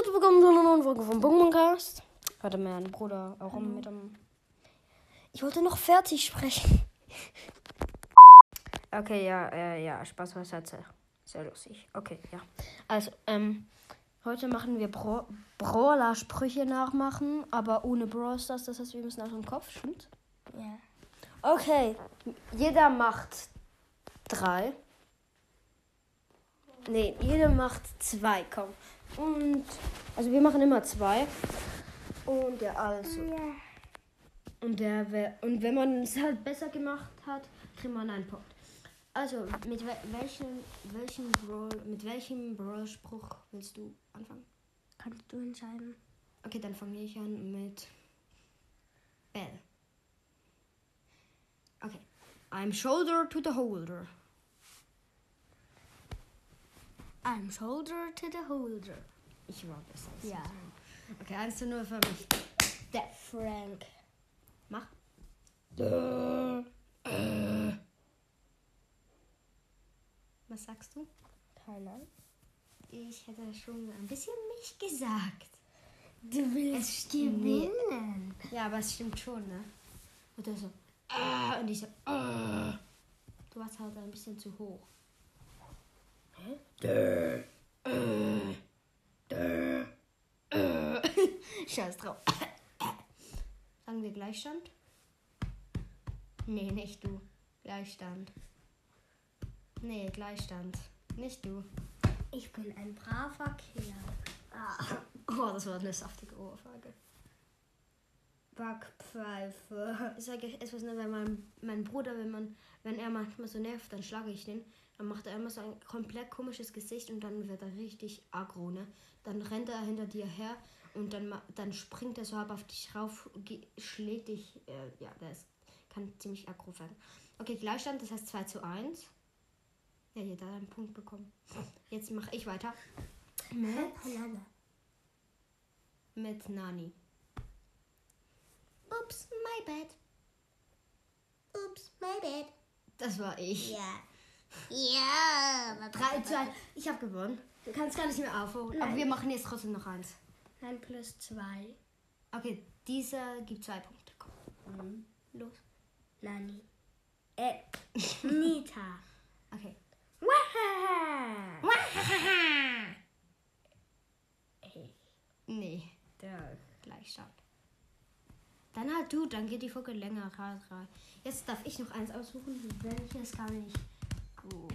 herzlich willkommen zu einer neuen Folge vom Pokémon-Cast. Hatte mein Bruder auch Mhm. mit am. Ich wollte noch fertig sprechen. Okay, ja, äh, ja, Spaß beiseite. Sehr lustig. Okay, ja. Also, ähm, heute machen wir Bra Brawler-Sprüche nachmachen, aber ohne Brawl Stars. Das heißt, wir müssen aus dem Kopf, stimmt? Ja. Okay, jeder macht drei. Nee, jeder macht zwei, komm. Und, also wir machen immer zwei. Und ja, also. Und, der, und wenn man es halt besser gemacht hat, kriegt man einen Punkt. Also, mit wel welchem, welchem Brawl, mit welchem Brawl-Spruch willst du anfangen? Kannst du entscheiden? Okay, dann fange ich an mit Bell. Okay. I'm shoulder to the holder. I'm shoulder to the holder. Ich war besser. Ja. Okay, eins zu nur für mich. Der Frank. Mach. Was sagst du? Keiner. Ich hätte schon ein bisschen mich gesagt. Du willst gewinnen. Ja, aber es stimmt schon, ne? Und er so, ah, und ich so, ah. Du warst halt ein bisschen zu hoch. Hä? Scheiß drauf. Sagen wir Gleichstand? Nee, nicht du. Gleichstand. Nee, Gleichstand. Nicht du. Ich bin ein braver Kerl. Ah. Oh, das war eine saftige Ohrfeige. Backpfeife. Ich sage euch etwas, ne, wenn mein, mein Bruder, wenn man, wenn er manchmal so nervt, dann schlage ich den. Dann macht er immer so ein komplett komisches Gesicht und dann wird er richtig aggro, ne? Dann rennt er hinter dir her und dann, dann springt er so halb auf dich rauf, schlägt dich. Äh, ja, ist, kann ziemlich aggro werden. Okay, Gleichstand, das heißt 2 zu 1. Ja, jeder hat einen Punkt bekommen. Jetzt mache ich weiter. Mit mit Nani. Ups, my bad. Ups, my bad. Das war ich. Ja. Ja. 3 zu 1. Ich habe gewonnen. Du kannst gar nicht mehr aufholen. Aber Nein. wir machen jetzt trotzdem noch eins. Ein plus zwei. Okay, dieser gibt zwei Punkte. Komm. Los. Nani. Äh. Nita. Okay. Wahaha. Nee, der Gleichstand. Dann halt du, dann geht die Folge länger. Drei. Jetzt darf ich noch eins aussuchen. Welches kann ich gut?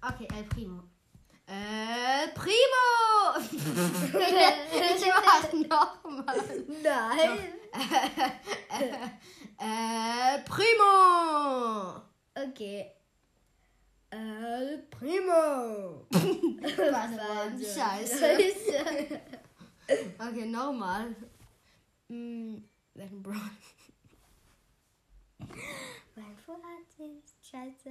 Okay, El Primo. El Primo! ich mach nochmal. Nein. El Primo! Okay. El Primo. Was war ein Scheiße. Okay, nochmal. Hm, welchen Bro? Mein Vorrat ist scheiße.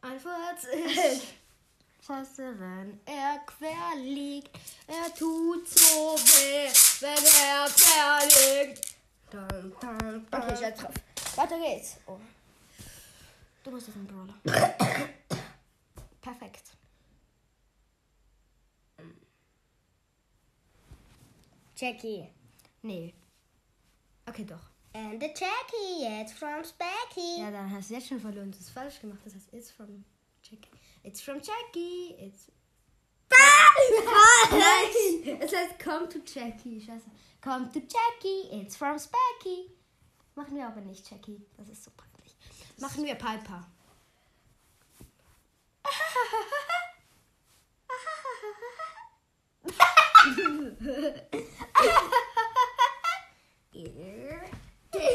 Ein Furz ist scheiße, wenn er quer liegt. Er tut so weh, wenn er quer liegt. Dun, dun, dun. Okay, scheiß drauf. Weiter geht's. Oh. Du musst jetzt einen Brawler. Perfekt. Jackie. Nee. Okay, doch. And the Jackie, it's from Specky. Ja, dann hast du jetzt schon verloren. Das ist falsch gemacht. Das heißt, it's from Jackie. It's from Jackie. It's. Nein! Es heißt come to Jackie. Scheiße. Come to Jackie. It's from Specky. Machen wir aber nicht Jackie. Das ist so peinlich. Machen wir Piper.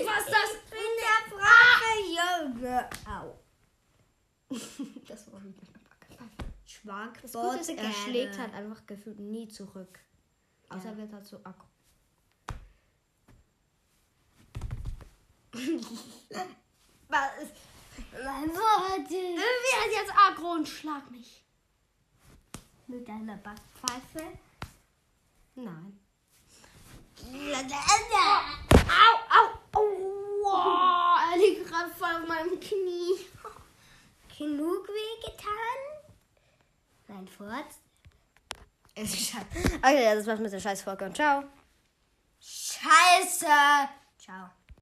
Was das? bin der brave Junge. Au. Das war wieder eine Schwank. Das Gute ist, er schlägt halt einfach gefühlt nie zurück. Außer Ja. wird halt so aggro. Was? Mein Vorrat Wer ist jetzt aggro und schlag mich? mit deiner Backpfeife. Nein. Au, au, Wow, er liegt gerade voll auf meinem Knie. Genug weh ein Furz? Okay, das war's mit der Scheißfolge und ciao. Scheiße! Ciao.